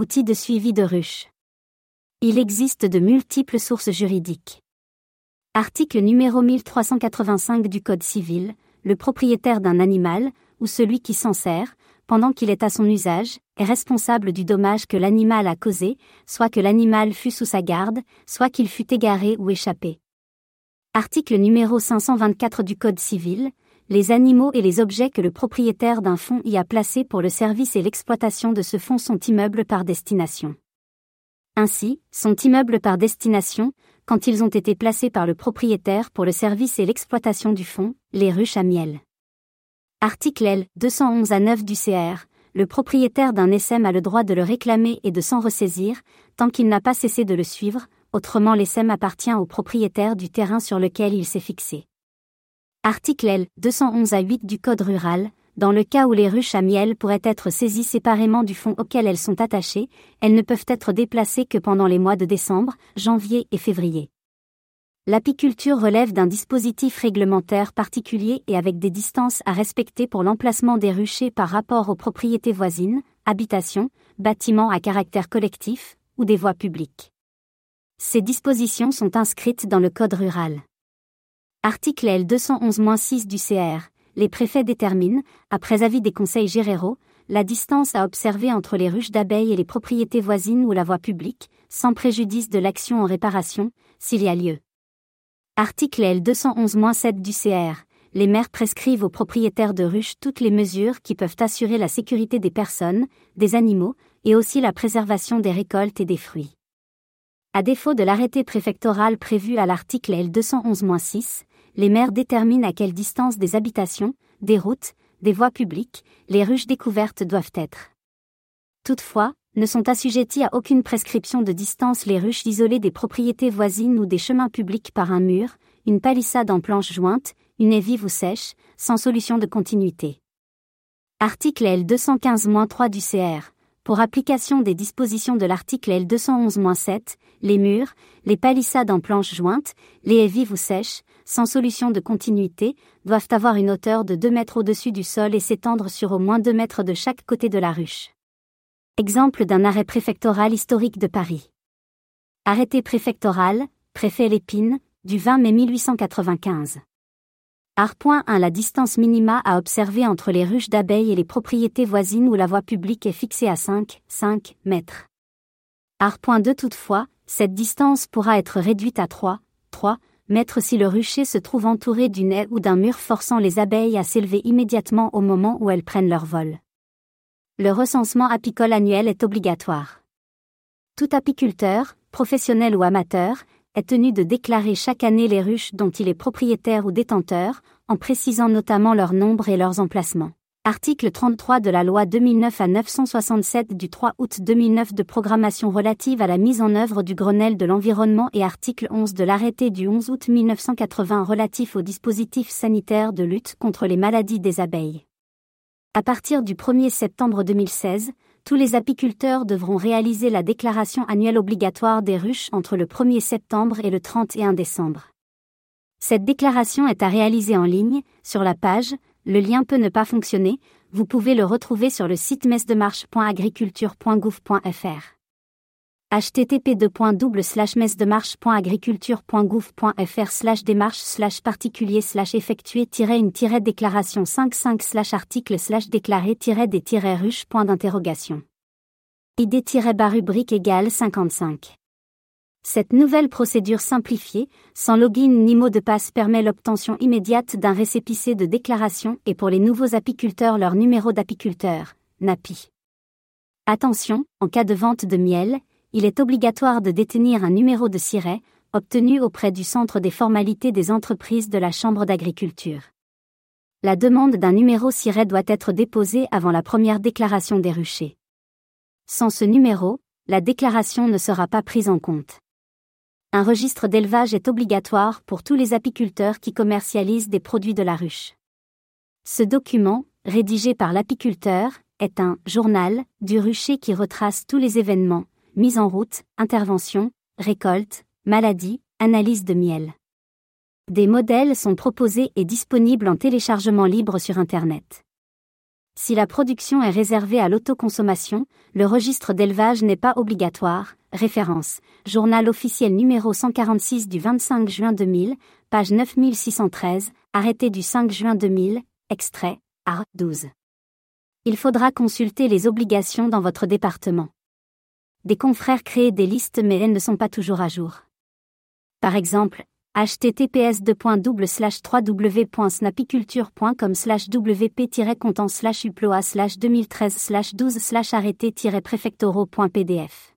Outils de suivi de ruches. Il existe de multiples sources juridiques. Article numéro 1385 du Code civil, le propriétaire d'un animal, ou celui qui s'en sert, pendant qu'il est à son usage, est responsable du dommage que l'animal a causé, soit que l'animal fût sous sa garde, soit qu'il fût égaré ou échappé. Article numéro 524 du Code civil, les animaux et les objets que le propriétaire d'un fonds y a placés pour le service et l'exploitation de ce fonds sont immeubles par destination. Ainsi, sont immeubles par destination, quand ils ont été placés par le propriétaire pour le service et l'exploitation du fonds, les ruches à miel. Article L. 211 à 9 du CR. Le propriétaire d'un SM a le droit de le réclamer et de s'en ressaisir, tant qu'il n'a pas cessé de le suivre, autrement l'SM appartient au propriétaire du terrain sur lequel il s'est fixé. Article L. 211 à 8 du Code rural. Dans le cas où les ruches à miel pourraient être saisies séparément du fonds auquel elles sont attachées, elles ne peuvent être déplacées que pendant les mois de décembre, janvier et février. L'apiculture relève d'un dispositif réglementaire particulier et avec des distances à respecter pour l'emplacement des ruchers par rapport aux propriétés voisines, habitations, bâtiments à caractère collectif, ou des voies publiques. Ces dispositions sont inscrites dans le Code rural. Article L 211-6 du CR. Les préfets déterminent, après avis des conseils généraux, la distance à observer entre les ruches d'abeilles et les propriétés voisines ou la voie publique, sans préjudice de l'action en réparation, s'il y a lieu. Article L 211-7 du CR. Les maires prescrivent aux propriétaires de ruches toutes les mesures qui peuvent assurer la sécurité des personnes, des animaux, et aussi la préservation des récoltes et des fruits. À défaut de l'arrêté préfectoral prévu à l'article L 211-6, les maires déterminent à quelle distance des habitations, des routes, des voies publiques, les ruches découvertes doivent être. Toutefois, ne sont assujettis à aucune prescription de distance les ruches isolées des propriétés voisines ou des chemins publics par un mur, une palissade en planches jointes, une haie vive ou sèche, sans solution de continuité. Article L 215-3 du CR. Pour application des dispositions de l'article L 211-7, les murs, les palissades en planches jointes, les haies vives ou sèches, sans solution de continuité, doivent avoir une hauteur de 2 mètres au-dessus du sol et s'étendre sur au moins 2 mètres de chaque côté de la ruche. Exemple d'un arrêt préfectoral historique de Paris. Arrêté préfectoral, préfet Lépine, du 20 mai 1895. Art. 1 La distance minima à observer entre les ruches d'abeilles et les propriétés voisines où la voie publique est fixée à 5, 5 mètres. Art. 2 Toutefois, cette distance pourra être réduite à 3, 3 mètres si le rucher se trouve entouré d'une haie ou d'un mur forçant les abeilles à s'élever immédiatement au moment où elles prennent leur vol. Le recensement apicole annuel est obligatoire. Tout apiculteur, professionnel ou amateur, est tenu de déclarer chaque année les ruches dont il est propriétaire ou détenteur, en précisant notamment leur nombre et leurs emplacements. Article 33 de la loi 2009 à 967 du 3 août 2009 de programmation relative à la mise en œuvre du Grenelle de l'environnement et article 11 de l'arrêté du 11 août 1980 relatif au dispositif sanitaire de lutte contre les maladies des abeilles. À partir du 1er septembre 2016, tous les apiculteurs devront réaliser la déclaration annuelle obligatoire des ruches entre le 1er septembre et le 31 décembre. Cette déclaration est à réaliser en ligne, sur la page le lien peut ne pas fonctionner, vous pouvez le retrouver sur le site mesdemarche.agriculture.gouv.fr http mesdemarche.agriculture.gouv.fr slash démarche slash particulier slash effectuer une déclaration 55 slash article slash déclaré des ruche point d'interrogation. ID bas rubrique égale 55. Cette nouvelle procédure simplifiée, sans login ni mot de passe permet l'obtention immédiate d'un récépissé de déclaration et pour les nouveaux apiculteurs leur numéro d'apiculteur, NAPI. Attention, en cas de vente de miel, il est obligatoire de détenir un numéro de siret, obtenu auprès du Centre des formalités des entreprises de la Chambre d'agriculture. La demande d'un numéro siret doit être déposée avant la première déclaration des ruchers. Sans ce numéro, la déclaration ne sera pas prise en compte un registre d'élevage est obligatoire pour tous les apiculteurs qui commercialisent des produits de la ruche. Ce document, rédigé par l'apiculteur, est un journal du rucher qui retrace tous les événements, mise en route, intervention, récolte, maladie, analyse de miel. Des modèles sont proposés et disponibles en téléchargement libre sur Internet. Si la production est réservée à l'autoconsommation, le registre d'élevage n'est pas obligatoire. Référence. Journal officiel numéro 146 du 25 juin 2000, page 9613, arrêté du 5 juin 2000, extrait, art 12. Il faudra consulter les obligations dans votre département. Des confrères créent des listes mais elles ne sont pas toujours à jour. Par exemple, https www.snapiculture.com slash wp content slash uploa slash 2013 slash 12 slash arrêté préfectoraux.pdf